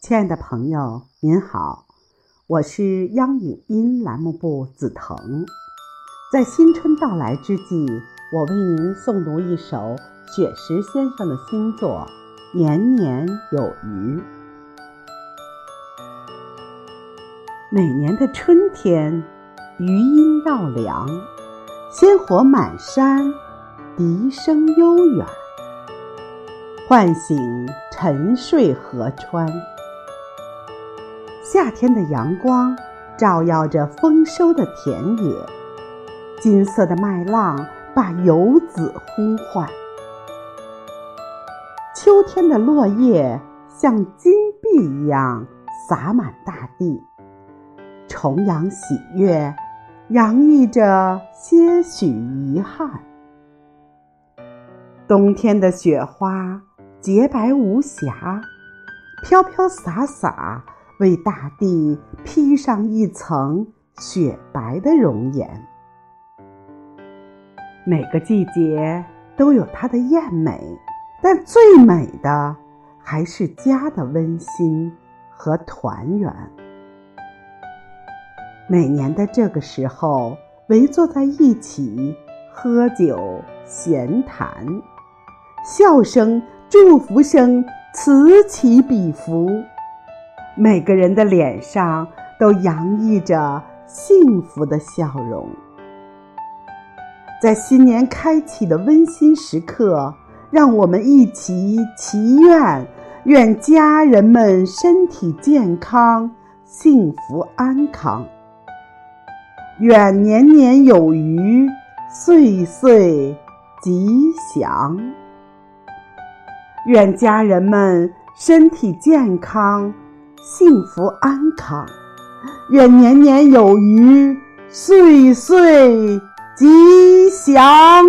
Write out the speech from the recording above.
亲爱的朋友，您好，我是央影音栏目部梓腾。在新春到来之际，我为您诵读一首雪石先生的新作《年年有余》。每年的春天，余音绕梁，鲜活满山，笛声悠远，唤醒沉睡河川。夏天的阳光照耀着丰收的田野，金色的麦浪把游子呼唤。秋天的落叶像金币一样洒满大地。重阳喜悦，洋溢着些许遗憾。冬天的雪花洁白无瑕，飘飘洒洒，为大地披上一层雪白的容颜。每个季节都有它的艳美，但最美的还是家的温馨和团圆。每年的这个时候，围坐在一起喝酒闲谈，笑声、祝福声此起彼伏，每个人的脸上都洋溢着幸福的笑容。在新年开启的温馨时刻，让我们一起祈愿：愿家人们身体健康、幸福安康。愿年年有余，岁岁吉祥。愿家人们身体健康，幸福安康。愿年年有余，岁岁吉祥。